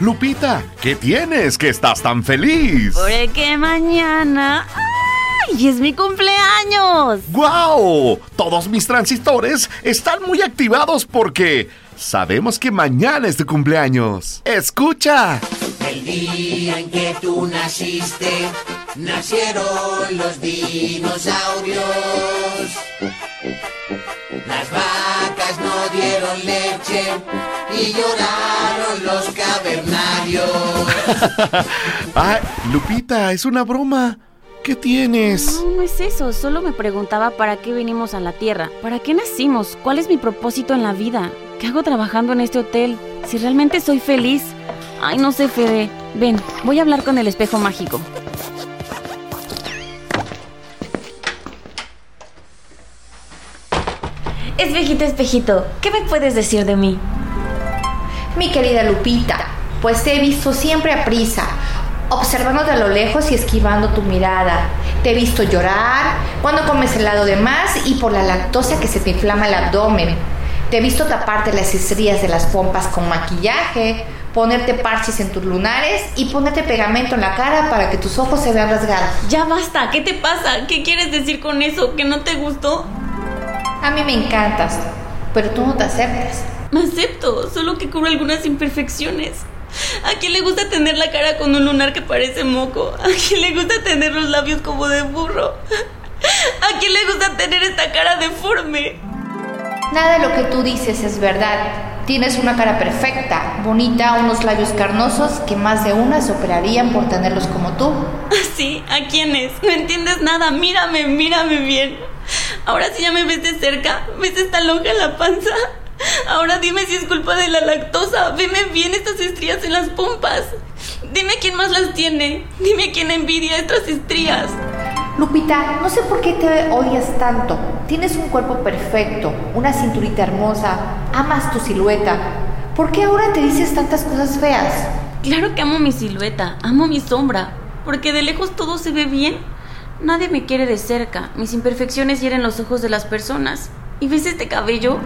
Lupita, ¿qué tienes que estás tan feliz? Porque mañana... ¡Ay! ¡Es mi cumpleaños! ¡Guau! Todos mis transistores están muy activados porque sabemos que mañana es tu cumpleaños. ¡Escucha! El día en que tú naciste, nacieron los dinosaurios. Las vacas no dieron leche y lloraron los cavernarios. Ay, Lupita, es una broma. ¿Qué tienes? No, no es eso. Solo me preguntaba para qué venimos a la Tierra. ¿Para qué nacimos? ¿Cuál es mi propósito en la vida? ¿Qué hago trabajando en este hotel? Si realmente soy feliz. Ay, no sé, Fede. Ven, voy a hablar con el espejo mágico. Espejito, espejito, ¿qué me puedes decir de mí? Mi querida Lupita, pues te he visto siempre a prisa, observando de lo lejos y esquivando tu mirada. Te he visto llorar cuando comes helado de más y por la lactosa que se te inflama el abdomen. Te he visto taparte las estrías de las pompas con maquillaje, ponerte parches en tus lunares y ponerte pegamento en la cara para que tus ojos se vean rasgados. Ya basta, ¿qué te pasa? ¿Qué quieres decir con eso? ¿Que no te gustó? A mí me encantas, pero tú no te aceptas. Me acepto, solo que cubro algunas imperfecciones. ¿A quién le gusta tener la cara con un lunar que parece moco? ¿A quién le gusta tener los labios como de burro? ¿A quién le gusta tener esta cara deforme? Nada de lo que tú dices es verdad. Tienes una cara perfecta, bonita, unos labios carnosos que más de una se operarían por tenerlos como tú. ¿Sí? ¿A quiénes? No entiendes nada. Mírame, mírame bien. Ahora sí ya me ves de cerca. ¿Ves esta lonja en la panza? Ahora dime si es culpa de la lactosa. Veme bien estas estrías en las pompas. Dime quién más las tiene. Dime quién envidia estas estrías. Lupita, no sé por qué te odias tanto. Tienes un cuerpo perfecto, una cinturita hermosa, amas tu silueta. ¿Por qué ahora te dices tantas cosas feas? Claro que amo mi silueta, amo mi sombra, porque de lejos todo se ve bien. Nadie me quiere de cerca, mis imperfecciones hieren los ojos de las personas. ¿Y ves este cabello?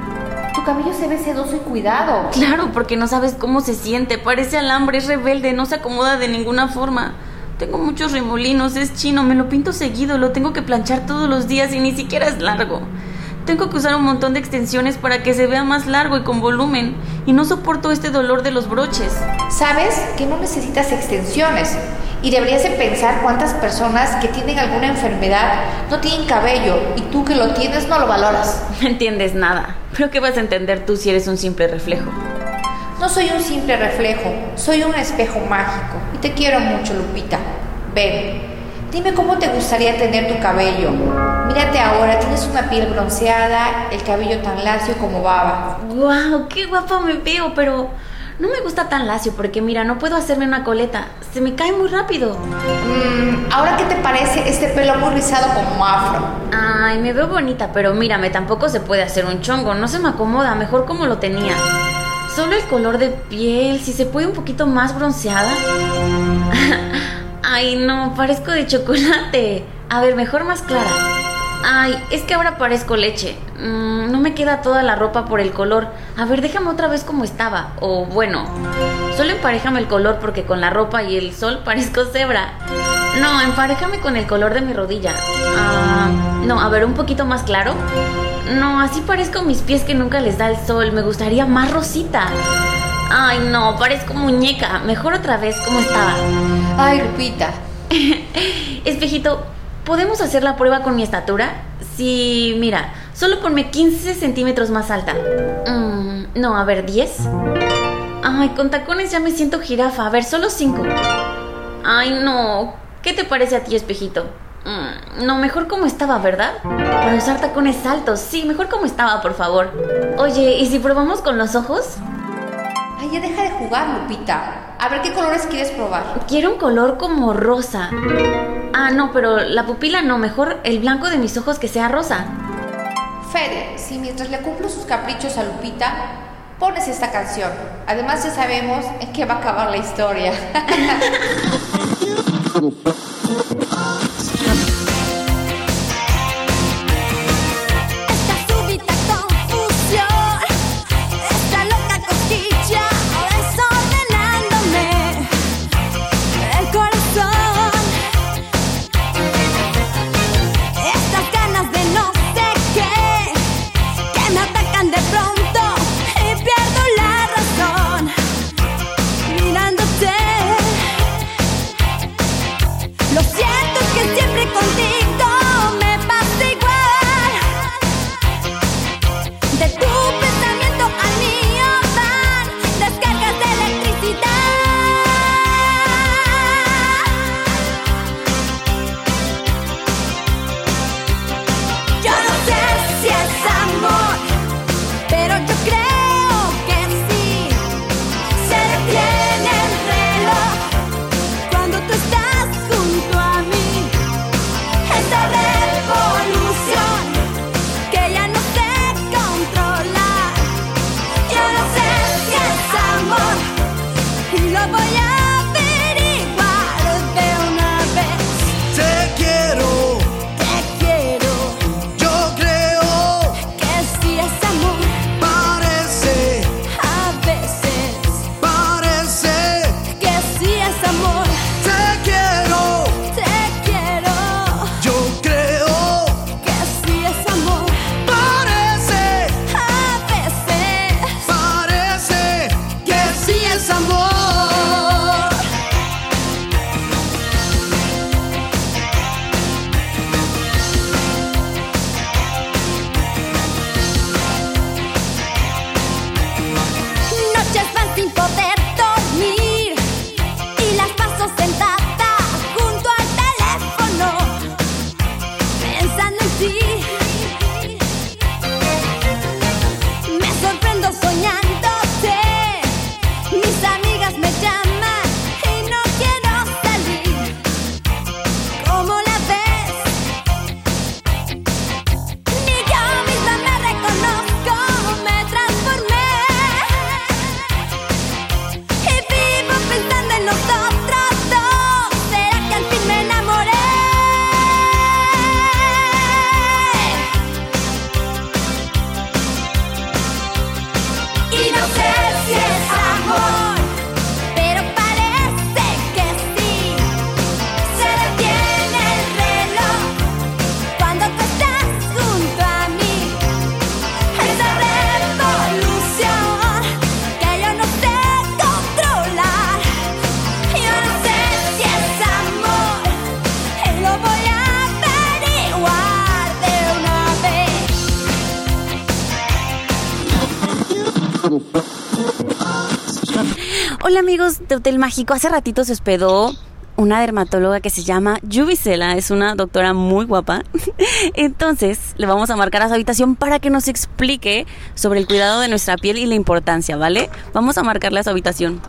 Tu cabello se ve sedoso y cuidado. Claro, porque no sabes cómo se siente, parece alambre, es rebelde, no se acomoda de ninguna forma. Tengo muchos remolinos, es chino, me lo pinto seguido, lo tengo que planchar todos los días y ni siquiera es largo. Tengo que usar un montón de extensiones para que se vea más largo y con volumen, y no soporto este dolor de los broches. Sabes que no necesitas extensiones y deberías de pensar cuántas personas que tienen alguna enfermedad no tienen cabello y tú que lo tienes no lo valoras. No entiendes nada, pero ¿qué vas a entender tú si eres un simple reflejo? No soy un simple reflejo, soy un espejo mágico y te quiero mucho, Lupita. Ven, dime cómo te gustaría tener tu cabello. Mírate ahora, tienes una piel bronceada, el cabello tan lacio como baba. ¡Guau! ¡Qué guapa me veo! Pero no me gusta tan lacio porque mira, no puedo hacerme una coleta. Se me cae muy rápido. Mm, ahora, ¿qué te parece este pelo muy rizado como afro? Ay, me veo bonita, pero mírame, tampoco se puede hacer un chongo. No se me acomoda, mejor como lo tenía. Solo el color de piel, si se puede un poquito más bronceada. Ay, no, parezco de chocolate. A ver, mejor más clara. Ay, es que ahora parezco leche. Mm, no me queda toda la ropa por el color. A ver, déjame otra vez como estaba. O bueno, solo emparejame el color porque con la ropa y el sol parezco cebra. No, emparejame con el color de mi rodilla. Ah, no, a ver, un poquito más claro. No, así parezco mis pies que nunca les da el sol. Me gustaría más rosita. Ay, no, parezco muñeca. Mejor otra vez como estaba. Ay, Lupita. Espejito, ¿podemos hacer la prueba con mi estatura? Sí, mira, solo ponme 15 centímetros más alta. Mm, no, a ver, 10. Ay, con tacones ya me siento jirafa. A ver, solo 5. Ay, no. ¿Qué te parece a ti, espejito? Mm, no, mejor como estaba, ¿verdad? Para usar tacones altos. Sí, mejor como estaba, por favor. Oye, ¿y si probamos con los ojos? Ay, ya deja de jugar, Lupita. A ver qué colores quieres probar. Quiero un color como rosa. Ah, no, pero la pupila no, mejor el blanco de mis ojos que sea rosa. Fede, si mientras le cumplo sus caprichos a Lupita, pones esta canción. Además ya sabemos en qué va a acabar la historia. Hola amigos de Hotel Mágico, hace ratito se hospedó una dermatóloga que se llama Yubicela, es una doctora muy guapa. Entonces, le vamos a marcar a su habitación para que nos explique sobre el cuidado de nuestra piel y la importancia, ¿vale? Vamos a marcarle a su habitación.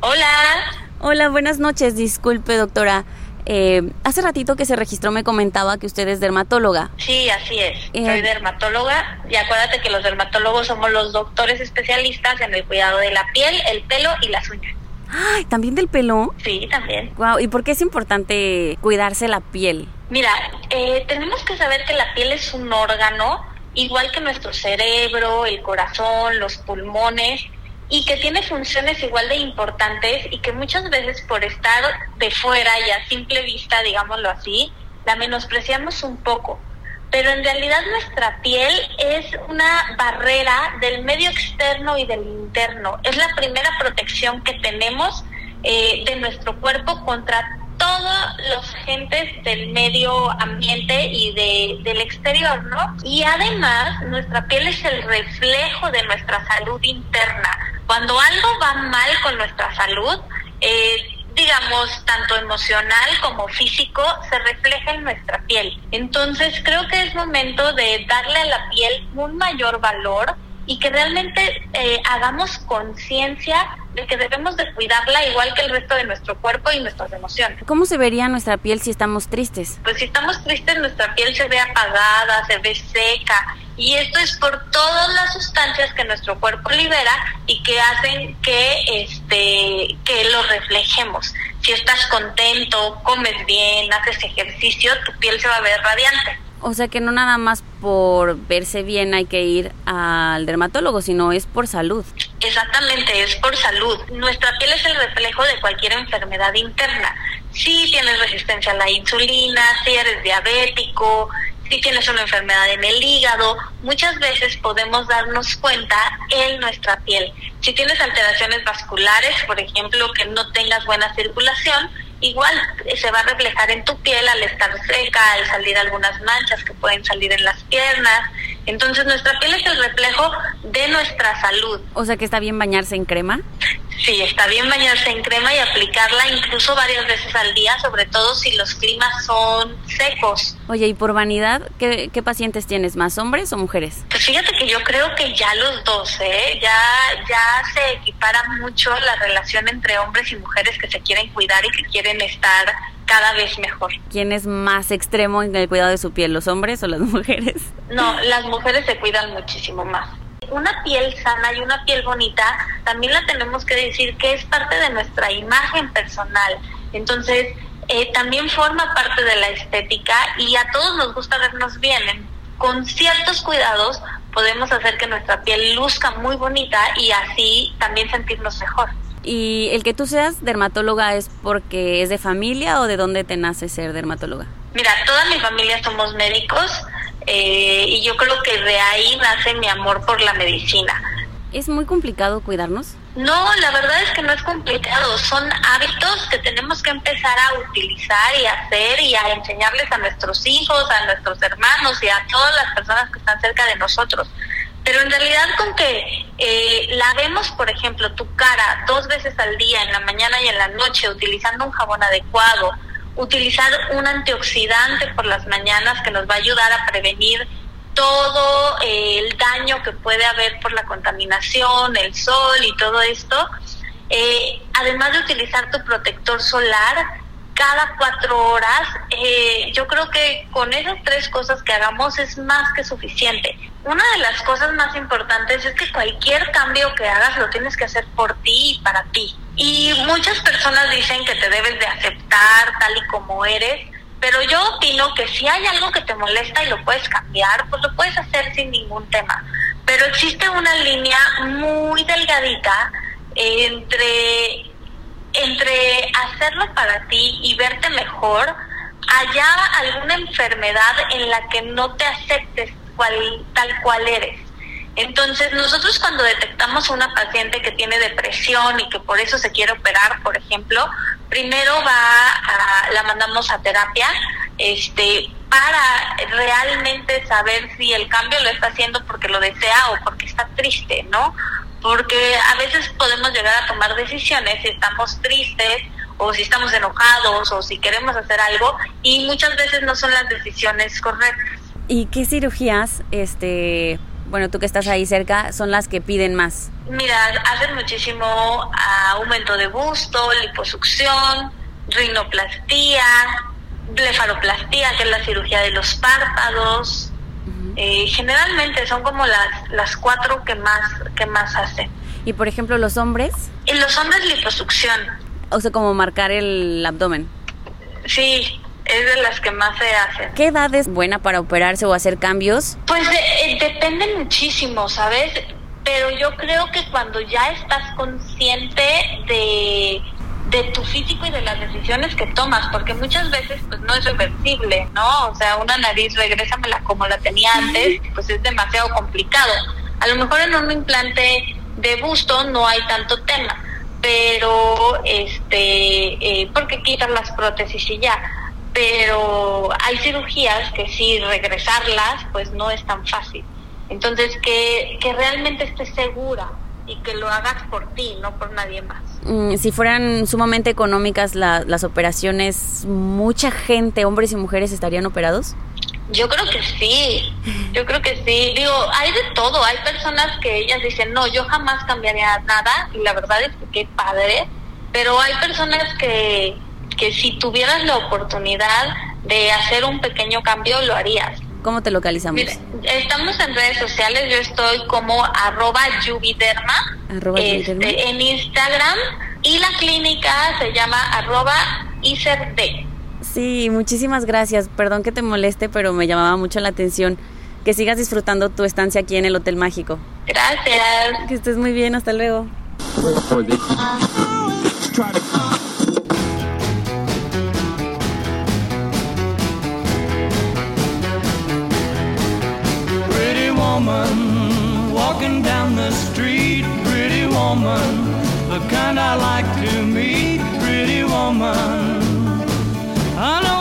Hola. Hola, buenas noches. Disculpe, doctora. Eh, hace ratito que se registró me comentaba que usted es dermatóloga. Sí, así es. Eh. Soy dermatóloga y acuérdate que los dermatólogos somos los doctores especialistas en el cuidado de la piel, el pelo y las uñas. Ay, ¿también del pelo? Sí, también. Wow, ¿y por qué es importante cuidarse la piel? Mira, eh, tenemos que saber que la piel es un órgano igual que nuestro cerebro, el corazón, los pulmones y que tiene funciones igual de importantes y que muchas veces por estar de fuera y a simple vista, digámoslo así, la menospreciamos un poco. Pero en realidad nuestra piel es una barrera del medio externo y del interno. Es la primera protección que tenemos eh, de nuestro cuerpo contra todos los agentes del medio ambiente y de, del exterior, ¿no? Y además, nuestra piel es el reflejo de nuestra salud interna. Cuando algo va mal con nuestra salud, eh, digamos, tanto emocional como físico, se refleja en nuestra piel. Entonces, creo que es momento de darle a la piel un mayor valor y que realmente eh, hagamos conciencia de que debemos de cuidarla igual que el resto de nuestro cuerpo y nuestras emociones. ¿Cómo se vería nuestra piel si estamos tristes? Pues si estamos tristes, nuestra piel se ve apagada, se ve seca, y esto es por todas las sustancias que nuestro cuerpo libera y que hacen que este que lo reflejemos. Si estás contento, comes bien, haces ejercicio, tu piel se va a ver radiante. O sea que no nada más por verse bien hay que ir al dermatólogo, sino es por salud. Exactamente, es por salud. Nuestra piel es el reflejo de cualquier enfermedad interna. Si tienes resistencia a la insulina, si eres diabético, si tienes una enfermedad en el hígado, muchas veces podemos darnos cuenta en nuestra piel. Si tienes alteraciones vasculares, por ejemplo, que no tengas buena circulación, igual se va a reflejar en tu piel al estar seca, al salir algunas manchas que pueden salir en las piernas. Entonces nuestra piel es el reflejo de nuestra salud. O sea que está bien bañarse en crema. Sí, está bien bañarse en crema y aplicarla incluso varias veces al día, sobre todo si los climas son secos. Oye, y por vanidad, ¿qué, qué pacientes tienes? ¿Más hombres o mujeres? Pues fíjate que yo creo que ya los dos, ¿eh? Ya, ya se equipara mucho la relación entre hombres y mujeres que se quieren cuidar y que quieren estar cada vez mejor. ¿Quién es más extremo en el cuidado de su piel, los hombres o las mujeres? No, las mujeres se cuidan muchísimo más. Una piel sana y una piel bonita también la tenemos que decir que es parte de nuestra imagen personal. Entonces, eh, también forma parte de la estética y a todos nos gusta vernos bien. Con ciertos cuidados podemos hacer que nuestra piel luzca muy bonita y así también sentirnos mejor. ¿Y el que tú seas dermatóloga es porque es de familia o de dónde te nace ser dermatóloga? Mira, toda mi familia somos médicos eh, y yo creo que de ahí nace mi amor por la medicina. ¿Es muy complicado cuidarnos? No, la verdad es que no es complicado, son hábitos que tenemos que empezar a utilizar y hacer y a enseñarles a nuestros hijos, a nuestros hermanos y a todas las personas que están cerca de nosotros. Pero en realidad con que eh, lavemos, por ejemplo, tu cara dos veces al día, en la mañana y en la noche, utilizando un jabón adecuado, utilizar un antioxidante por las mañanas que nos va a ayudar a prevenir todo eh, el daño que puede haber por la contaminación, el sol y todo esto, eh, además de utilizar tu protector solar cada cuatro horas, eh, yo creo que con esas tres cosas que hagamos es más que suficiente. Una de las cosas más importantes es que cualquier cambio que hagas lo tienes que hacer por ti y para ti. Y muchas personas dicen que te debes de aceptar tal y como eres, pero yo opino que si hay algo que te molesta y lo puedes cambiar, pues lo puedes hacer sin ningún tema. Pero existe una línea muy delgadita entre, entre hacerlo para ti y verte mejor, allá alguna enfermedad en la que no te aceptes cual, tal cual eres. Entonces, nosotros cuando detectamos a una paciente que tiene depresión y que por eso se quiere operar, por ejemplo, primero va a, la mandamos a terapia, este, para realmente saber si el cambio lo está haciendo porque lo desea o porque está triste, ¿no? Porque a veces podemos llegar a tomar decisiones si estamos tristes o si estamos enojados o si queremos hacer algo y muchas veces no son las decisiones correctas. ¿Y qué cirugías, este, bueno, tú que estás ahí cerca, son las que piden más? Mira, hacen muchísimo aumento de busto, liposucción, rinoplastía, blefaroplastía, que es la cirugía de los párpados. Eh, generalmente son como las, las cuatro que más, que más hacen. Y por ejemplo, los hombres, En los hombres liposucción, o sea, como marcar el abdomen. sí, es de las que más se hacen. ¿Qué edad es buena para operarse o hacer cambios? Pues de- eh, depende muchísimo, ¿sabes? Pero yo creo que cuando ya estás consciente de, de tu físico y de las decisiones que tomas, porque muchas veces pues no es reversible, ¿no? O sea, una nariz, regrésamela como la tenía antes, pues es demasiado complicado. A lo mejor en un implante de busto no hay tanto tema, pero este, eh, porque quitas las prótesis y ya pero hay cirugías que sí regresarlas pues no es tan fácil. Entonces que, que realmente estés segura y que lo hagas por ti, no por nadie más. Mm, si fueran sumamente económicas la- las operaciones, mucha gente, hombres y mujeres, estarían operados. Yo creo que sí, yo creo que sí. Digo, hay de todo. Hay personas que ellas dicen, no, yo jamás cambiaría nada y la verdad es que qué padre. Pero hay personas que, que si tuvieras la oportunidad de hacer un pequeño cambio, lo harías. ¿Cómo te localizamos? Estamos en redes sociales, yo estoy como arroba yubiderma, Arroba este, yubiderma. en Instagram y la clínica se llama arroba ICERD. Sí, muchísimas gracias. Perdón que te moleste, pero me llamaba mucho la atención que sigas disfrutando tu estancia aquí en el Hotel Mágico. Gracias. Que estés muy bien, hasta luego. Woman, walking down the street. Pretty woman, the kind I like to meet. Pretty woman, I don't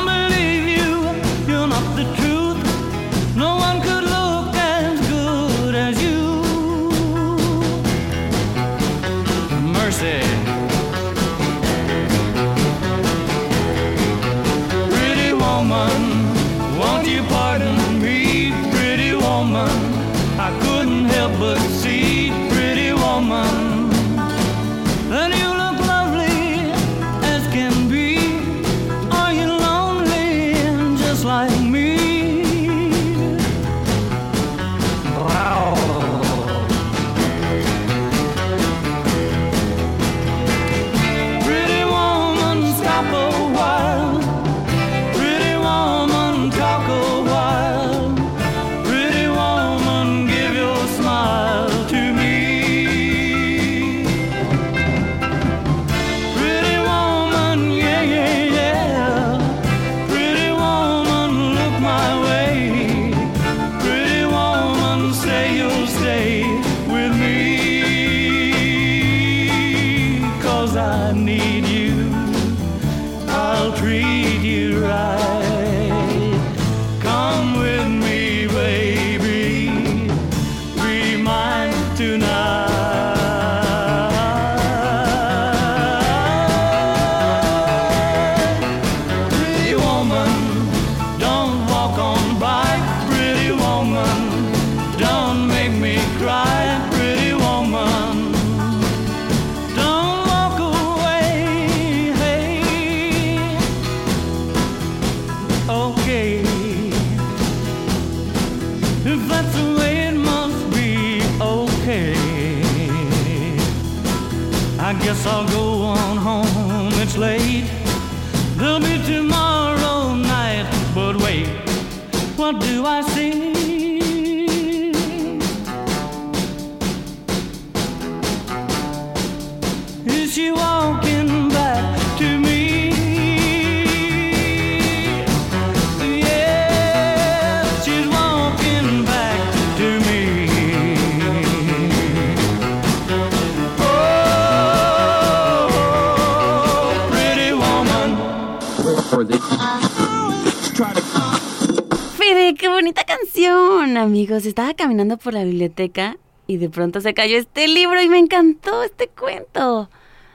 amigos! Estaba caminando por la biblioteca y de pronto se cayó este libro y me encantó este cuento.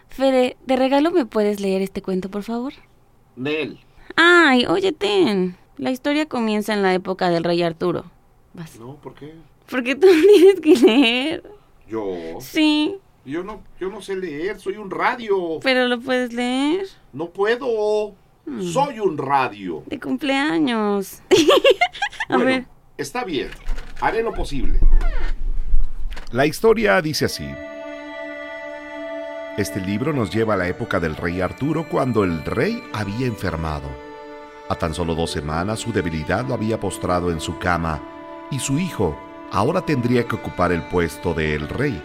Fede, de regalo me puedes leer este cuento, por favor. Nel. Ay, oye, ten. La historia comienza en la época del rey Arturo. Vas. No, ¿por qué? Porque tú tienes que leer. Yo. Sí, Yo no, yo no sé leer, soy un radio. pero lo puedes leer. No puedo. Soy un radio. De cumpleaños. A Bueno, ver. Está bien. Haré lo posible. La historia dice así. Este libro nos lleva a la época del rey Arturo cuando el rey había enfermado. A tan solo dos semanas su debilidad lo había postrado en su cama y su hijo ahora tendría que ocupar el puesto del rey.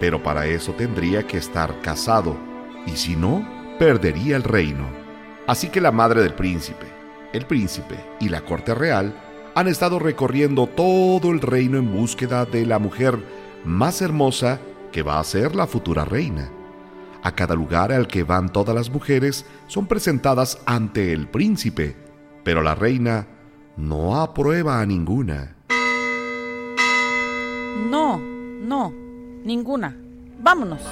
Pero para eso tendría que estar casado y si no, perdería el reino. Así que la madre del príncipe, el príncipe y la corte real han estado recorriendo todo el reino en búsqueda de la mujer más hermosa que va a ser la futura reina. A cada lugar al que van todas las mujeres son presentadas ante el príncipe, pero la reina no aprueba a ninguna. No, no, ninguna. Vámonos.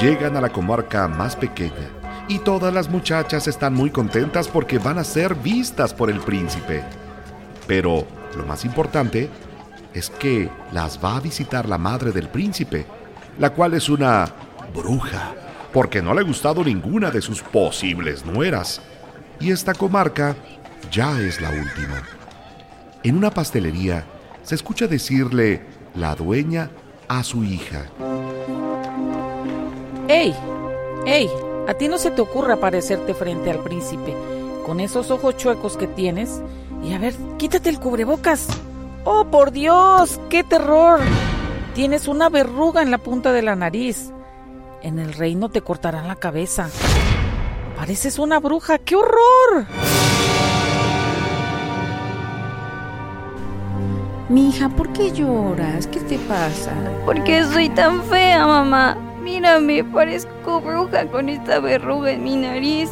Llegan a la comarca más pequeña y todas las muchachas están muy contentas porque van a ser vistas por el príncipe. Pero lo más importante es que las va a visitar la madre del príncipe, la cual es una bruja, porque no le ha gustado ninguna de sus posibles nueras. Y esta comarca ya es la última. En una pastelería se escucha decirle la dueña a su hija. ¡Ey! ¡Ey! A ti no se te ocurre aparecerte frente al príncipe con esos ojos chuecos que tienes. Y a ver, quítate el cubrebocas. ¡Oh, por Dios! ¡Qué terror! Tienes una verruga en la punta de la nariz. En el reino te cortarán la cabeza. Pareces una bruja. ¡Qué horror! Mi hija, ¿por qué lloras? ¿Qué te pasa? ¿Por qué soy tan fea, mamá? Mírame, parezco bruja con esta verruga en mi nariz.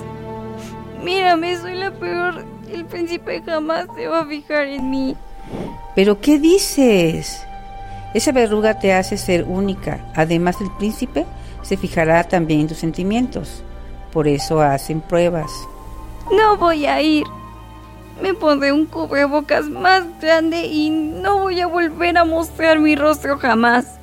Mírame, soy la peor. El príncipe jamás se va a fijar en mí. ¿Pero qué dices? Esa verruga te hace ser única. Además, el príncipe se fijará también en tus sentimientos. Por eso hacen pruebas. No voy a ir. Me pondré un cubrebocas más grande y no voy a volver a mostrar mi rostro jamás.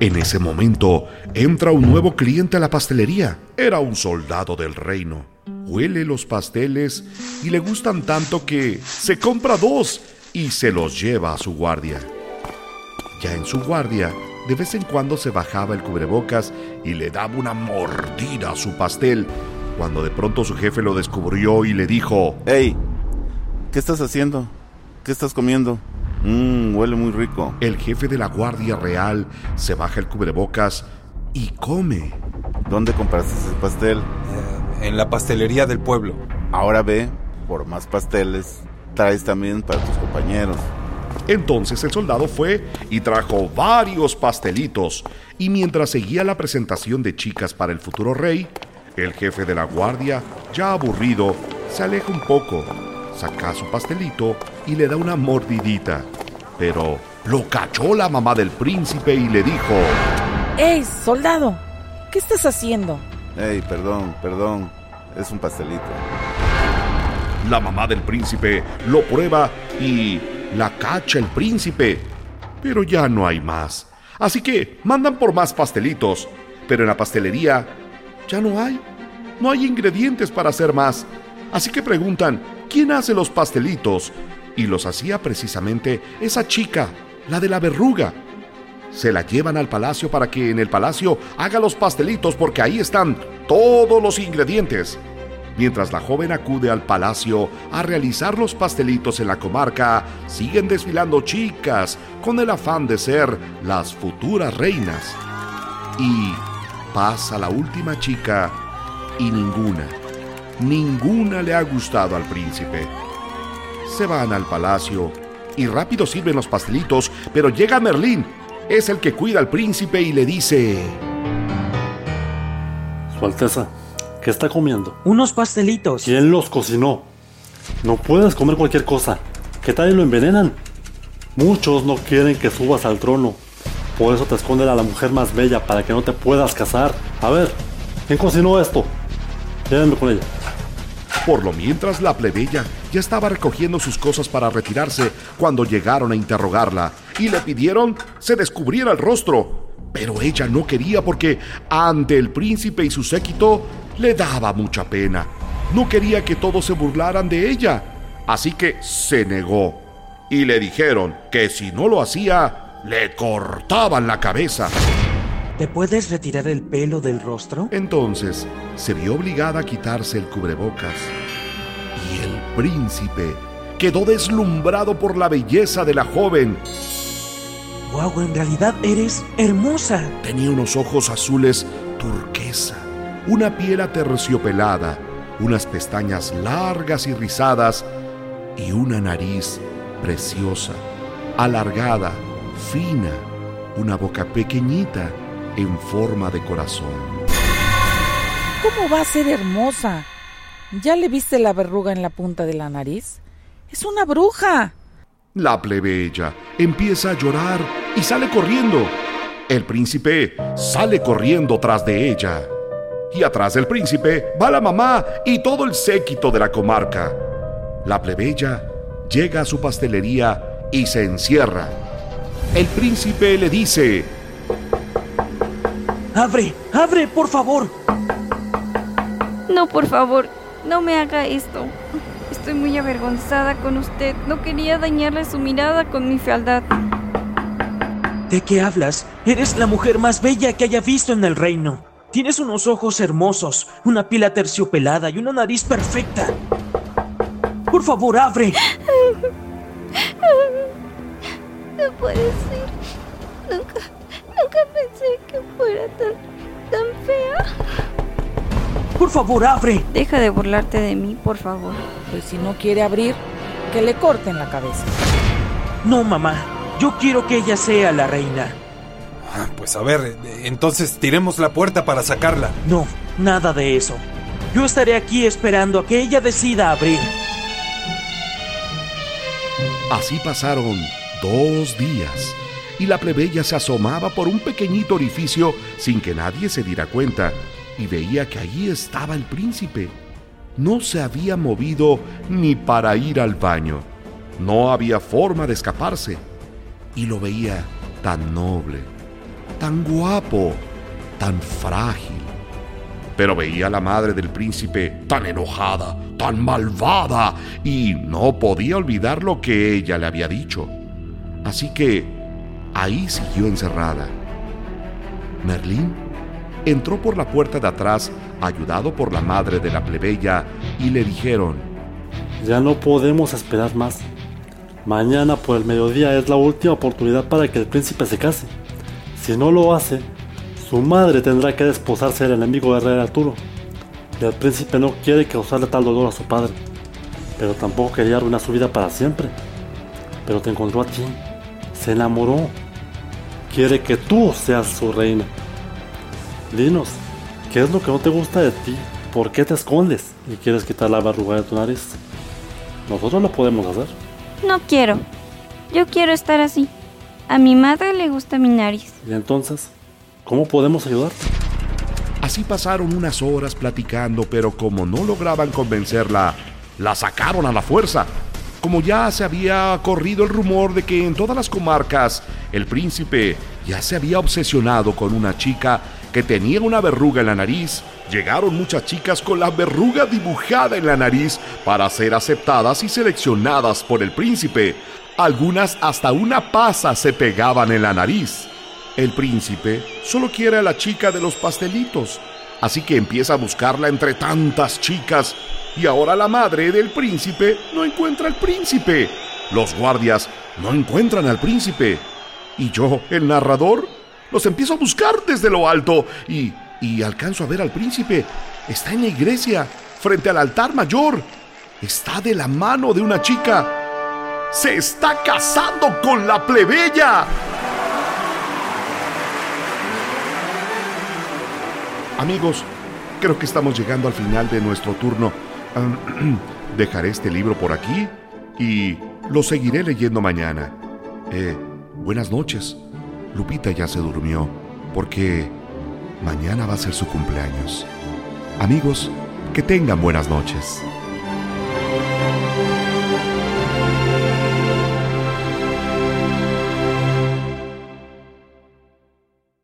En ese momento entra un nuevo cliente a la pastelería. Era un soldado del reino. Huele los pasteles y le gustan tanto que se compra dos y se los lleva a su guardia. Ya en su guardia, de vez en cuando se bajaba el cubrebocas y le daba una mordida a su pastel, cuando de pronto su jefe lo descubrió y le dijo, ¡Ey! ¿Qué estás haciendo? ¿Qué estás comiendo? Mmm, huele muy rico. el jefe de la guardia real se baja el cubrebocas y come. ¿Dónde compraste ese pastel? Eh, en la pastelería del pueblo. Ahora ve, por más pasteles, traes también para tus compañeros. Entonces el soldado fue y trajo varios pastelitos, y mientras seguía la presentación de chicas para el futuro rey, el jefe de la guardia, ya aburrido, se aleja un poco, saca su pastelito y le da una mordidita. Pero lo cachó la mamá del príncipe y le dijo, ¡Ey, soldado! ¿Qué estás haciendo? ¡Ey, perdón, perdón! Es un pastelito. La mamá del príncipe lo prueba y la cacha el príncipe. Pero ya no hay más. Así que mandan por más pastelitos. Pero en la pastelería ya no hay. No hay ingredientes para hacer más. Así que preguntan, ¿quién hace los pastelitos? Y los hacía precisamente esa chica, la de la verruga. Se la llevan al palacio para que en el palacio haga los pastelitos porque ahí están todos los ingredientes. Mientras la joven acude al palacio a realizar los pastelitos en la comarca, siguen desfilando chicas con el afán de ser las futuras reinas. Y pasa la última chica y ninguna, ninguna le ha gustado al príncipe. Se van al palacio y rápido sirven los pastelitos, pero llega Merlín, es el que cuida al príncipe y le dice... Su Alteza, ¿qué está comiendo? Unos pastelitos. ¿Quién los cocinó? No puedes comer cualquier cosa. ¿Qué tal y lo envenenan? Muchos no quieren que subas al trono. Por eso te esconden a la mujer más bella para que no te puedas casar. A ver, ¿quién cocinó esto? Llévenme con ella. Por lo mientras la plebeya ya estaba recogiendo sus cosas para retirarse cuando llegaron a interrogarla y le pidieron se descubriera el rostro. Pero ella no quería porque ante el príncipe y su séquito le daba mucha pena. No quería que todos se burlaran de ella. Así que se negó. Y le dijeron que si no lo hacía, le cortaban la cabeza. ¿Te puedes retirar el pelo del rostro? Entonces se vio obligada a quitarse el cubrebocas. Y el príncipe quedó deslumbrado por la belleza de la joven. ¡Wow! En realidad eres hermosa. Tenía unos ojos azules turquesa, una piel aterciopelada, unas pestañas largas y rizadas y una nariz preciosa, alargada, fina, una boca pequeñita en forma de corazón. ¿Cómo va a ser hermosa? ¿Ya le viste la verruga en la punta de la nariz? Es una bruja. La plebeya empieza a llorar y sale corriendo. El príncipe sale corriendo tras de ella. Y atrás del príncipe va la mamá y todo el séquito de la comarca. La plebeya llega a su pastelería y se encierra. El príncipe le dice, ¡Abre! ¡Abre, por favor! No, por favor, no me haga esto. Estoy muy avergonzada con usted. No quería dañarle su mirada con mi fealdad. ¿De qué hablas? Eres la mujer más bella que haya visto en el reino. Tienes unos ojos hermosos, una piel aterciopelada y una nariz perfecta. Por favor, abre. No puede ser. Nunca, nunca pensé que fuera tan, tan fea. Por favor, abre. Deja de burlarte de mí, por favor. Pues si no quiere abrir, que le corten la cabeza. No, mamá. Yo quiero que ella sea la reina. Ah, Pues a ver, entonces tiremos la puerta para sacarla. No, nada de eso. Yo estaré aquí esperando a que ella decida abrir. Así pasaron dos días y la plebeya se asomaba por un pequeñito orificio sin que nadie se diera cuenta y veía que allí estaba el príncipe. No se había movido ni para ir al baño. No había forma de escaparse. Y lo veía tan noble, tan guapo, tan frágil. Pero veía a la madre del príncipe tan enojada, tan malvada, y no podía olvidar lo que ella le había dicho. Así que ahí siguió encerrada. Merlín entró por la puerta de atrás, ayudado por la madre de la plebeya, y le dijeron, Ya no podemos esperar más. Mañana por el mediodía es la última oportunidad para que el príncipe se case. Si no lo hace, su madre tendrá que desposarse del enemigo del rey Arturo. El príncipe no quiere causarle tal dolor a su padre, pero tampoco quería arruinar su vida para siempre. Pero te encontró a ti, se enamoró. Quiere que tú seas su reina. Dinos, ¿qué es lo que no te gusta de ti? ¿Por qué te escondes y quieres quitar la verruga de tu nariz? Nosotros lo podemos hacer. No quiero. Yo quiero estar así. A mi madre le gusta mi nariz. Y entonces, ¿cómo podemos ayudarte? Así pasaron unas horas platicando, pero como no lograban convencerla, la sacaron a la fuerza. Como ya se había corrido el rumor de que en todas las comarcas el príncipe ya se había obsesionado con una chica que tenía una verruga en la nariz, llegaron muchas chicas con la verruga dibujada en la nariz para ser aceptadas y seleccionadas por el príncipe. Algunas hasta una pasa se pegaban en la nariz. El príncipe solo quiere a la chica de los pastelitos, así que empieza a buscarla entre tantas chicas y ahora la madre del príncipe no encuentra al príncipe. Los guardias no encuentran al príncipe. Y yo, el narrador, los empiezo a buscar desde lo alto y, y alcanzo a ver al príncipe. Está en la iglesia, frente al altar mayor. Está de la mano de una chica. Se está casando con la plebeya. Amigos, creo que estamos llegando al final de nuestro turno. Dejaré este libro por aquí y lo seguiré leyendo mañana. Eh, buenas noches. Lupita ya se durmió porque mañana va a ser su cumpleaños. Amigos, que tengan buenas noches.